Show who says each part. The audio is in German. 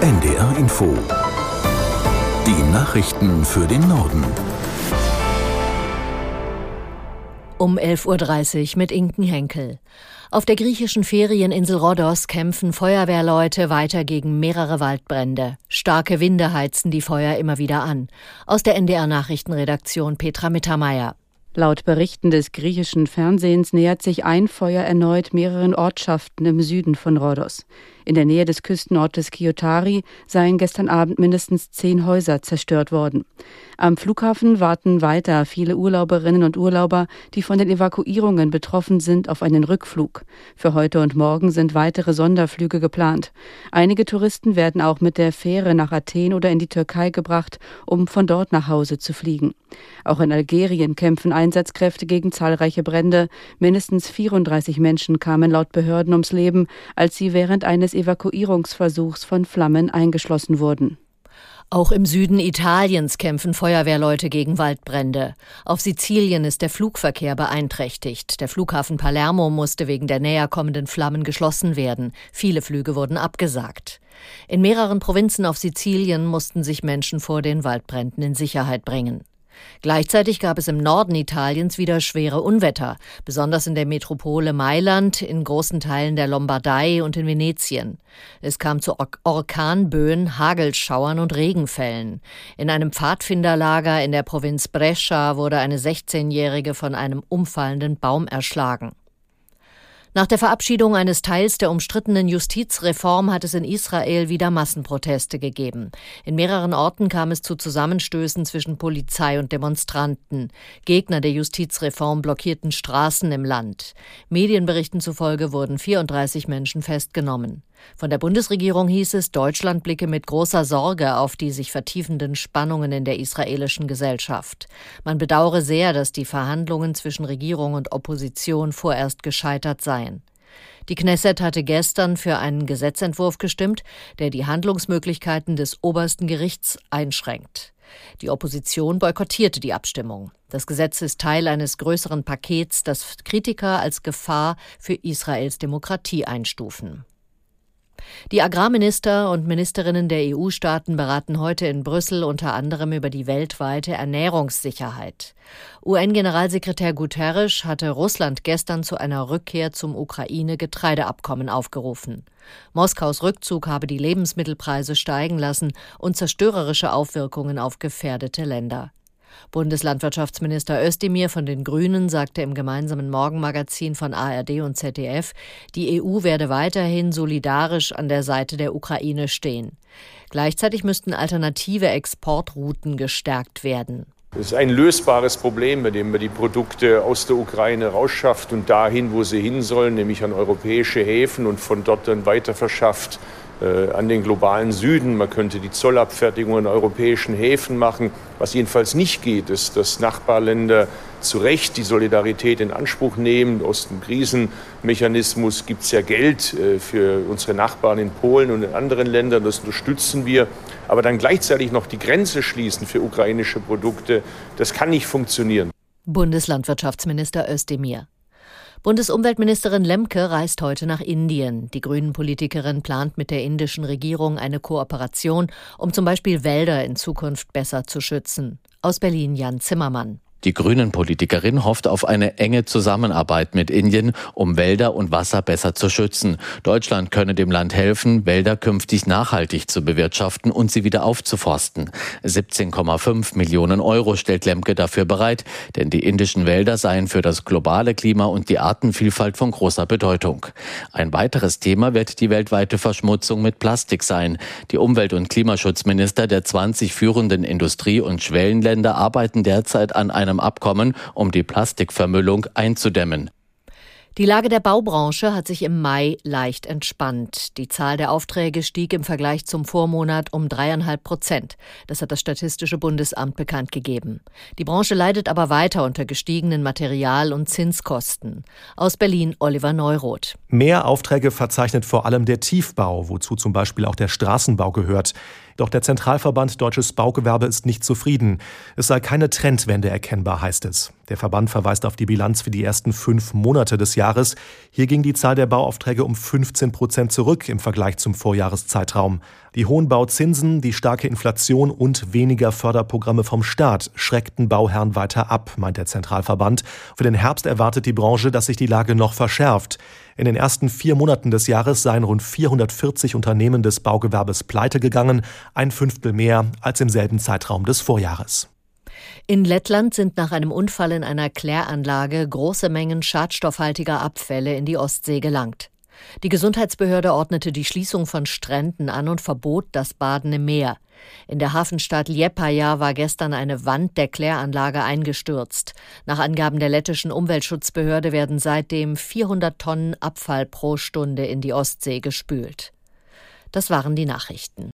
Speaker 1: NDR Info. Die Nachrichten für den Norden.
Speaker 2: Um 11.30 Uhr mit Inken Henkel. Auf der griechischen Ferieninsel Rhodos kämpfen Feuerwehrleute weiter gegen mehrere Waldbrände. Starke Winde heizen die Feuer immer wieder an. Aus der NDR Nachrichtenredaktion Petra Mittermeier.
Speaker 3: Laut Berichten des griechischen Fernsehens nähert sich ein Feuer erneut mehreren Ortschaften im Süden von Rhodos. In der Nähe des Küstenortes Kiotari seien gestern Abend mindestens zehn Häuser zerstört worden. Am Flughafen warten weiter viele Urlauberinnen und Urlauber, die von den Evakuierungen betroffen sind, auf einen Rückflug. Für heute und morgen sind weitere Sonderflüge geplant. Einige Touristen werden auch mit der Fähre nach Athen oder in die Türkei gebracht, um von dort nach Hause zu fliegen. Auch in Algerien kämpfen Einsatzkräfte gegen zahlreiche Brände. Mindestens 34 Menschen kamen laut Behörden ums Leben, als sie während eines Evakuierungsversuchs von Flammen eingeschlossen wurden.
Speaker 2: Auch im Süden Italiens kämpfen Feuerwehrleute gegen Waldbrände. Auf Sizilien ist der Flugverkehr beeinträchtigt. Der Flughafen Palermo musste wegen der näher kommenden Flammen geschlossen werden. Viele Flüge wurden abgesagt. In mehreren Provinzen auf Sizilien mussten sich Menschen vor den Waldbränden in Sicherheit bringen. Gleichzeitig gab es im Norden Italiens wieder schwere Unwetter, besonders in der Metropole Mailand, in großen Teilen der Lombardei und in Venetien. Es kam zu Orkanböen, Hagelschauern und Regenfällen. In einem Pfadfinderlager in der Provinz Brescia wurde eine 16-Jährige von einem umfallenden Baum erschlagen. Nach der Verabschiedung eines Teils der umstrittenen Justizreform hat es in Israel wieder Massenproteste gegeben. In mehreren Orten kam es zu Zusammenstößen zwischen Polizei und Demonstranten. Gegner der Justizreform blockierten Straßen im Land. Medienberichten zufolge wurden 34 Menschen festgenommen. Von der Bundesregierung hieß es, Deutschland blicke mit großer Sorge auf die sich vertiefenden Spannungen in der israelischen Gesellschaft. Man bedauere sehr, dass die Verhandlungen zwischen Regierung und Opposition vorerst gescheitert seien. Die Knesset hatte gestern für einen Gesetzentwurf gestimmt, der die Handlungsmöglichkeiten des obersten Gerichts einschränkt. Die Opposition boykottierte die Abstimmung. Das Gesetz ist Teil eines größeren Pakets, das Kritiker als Gefahr für Israels Demokratie einstufen. Die Agrarminister und Ministerinnen der EU-Staaten beraten heute in Brüssel unter anderem über die weltweite Ernährungssicherheit. UN-Generalsekretär Guterres hatte Russland gestern zu einer Rückkehr zum Ukraine-Getreideabkommen aufgerufen. Moskaus Rückzug habe die Lebensmittelpreise steigen lassen und zerstörerische Aufwirkungen auf gefährdete Länder. Bundeslandwirtschaftsminister Özdemir von den Grünen sagte im gemeinsamen Morgenmagazin von ARD und ZDF, die EU werde weiterhin solidarisch an der Seite der Ukraine stehen. Gleichzeitig müssten alternative Exportrouten gestärkt werden.
Speaker 4: Es ist ein lösbares Problem, bei dem man die Produkte aus der Ukraine rausschafft und dahin, wo sie hin sollen, nämlich an europäische Häfen und von dort dann weiter verschafft an den globalen Süden. Man könnte die Zollabfertigung in europäischen Häfen machen. Was jedenfalls nicht geht, ist, dass Nachbarländer zu Recht die Solidarität in Anspruch nehmen. Aus dem Krisenmechanismus gibt es ja Geld äh, für unsere Nachbarn in Polen und in anderen Ländern. Das unterstützen wir. Aber dann gleichzeitig noch die Grenze schließen für ukrainische Produkte, das kann nicht funktionieren.
Speaker 2: Bundeslandwirtschaftsminister Özdemir. Bundesumweltministerin Lemke reist heute nach Indien. Die Grünen-Politikerin plant mit der indischen Regierung eine Kooperation, um zum Beispiel Wälder in Zukunft besser zu schützen. Aus Berlin Jan Zimmermann.
Speaker 5: Die Grünen-Politikerin hofft auf eine enge Zusammenarbeit mit Indien, um Wälder und Wasser besser zu schützen. Deutschland könne dem Land helfen, Wälder künftig nachhaltig zu bewirtschaften und sie wieder aufzuforsten. 17,5 Millionen Euro stellt Lemke dafür bereit, denn die indischen Wälder seien für das globale Klima und die Artenvielfalt von großer Bedeutung. Ein weiteres Thema wird die weltweite Verschmutzung mit Plastik sein. Die Umwelt- und Klimaschutzminister der 20 führenden Industrie- und Schwellenländer arbeiten derzeit an einer einem Abkommen, um die Plastikvermüllung einzudämmen.
Speaker 2: Die Lage der Baubranche hat sich im Mai leicht entspannt. Die Zahl der Aufträge stieg im Vergleich zum Vormonat um dreieinhalb Prozent. Das hat das Statistische Bundesamt bekannt gegeben. Die Branche leidet aber weiter unter gestiegenen Material- und Zinskosten. Aus Berlin Oliver Neuroth.
Speaker 6: Mehr Aufträge verzeichnet vor allem der Tiefbau, wozu zum Beispiel auch der Straßenbau gehört. Doch der Zentralverband Deutsches Baugewerbe ist nicht zufrieden. Es sei keine Trendwende erkennbar, heißt es. Der Verband verweist auf die Bilanz für die ersten fünf Monate des Jahres. Hier ging die Zahl der Bauaufträge um 15 Prozent zurück im Vergleich zum Vorjahreszeitraum. Die hohen Bauzinsen, die starke Inflation und weniger Förderprogramme vom Staat schreckten Bauherren weiter ab, meint der Zentralverband. Für den Herbst erwartet die Branche, dass sich die Lage noch verschärft. In den ersten vier Monaten des Jahres seien rund 440 Unternehmen des Baugewerbes pleite gegangen, ein Fünftel mehr als im selben Zeitraum des Vorjahres.
Speaker 2: In Lettland sind nach einem Unfall in einer Kläranlage große Mengen schadstoffhaltiger Abfälle in die Ostsee gelangt. Die Gesundheitsbehörde ordnete die Schließung von Stränden an und verbot das Baden im Meer. In der Hafenstadt Liepaja war gestern eine Wand der Kläranlage eingestürzt. Nach Angaben der lettischen Umweltschutzbehörde werden seitdem 400 Tonnen Abfall pro Stunde in die Ostsee gespült. Das waren die Nachrichten.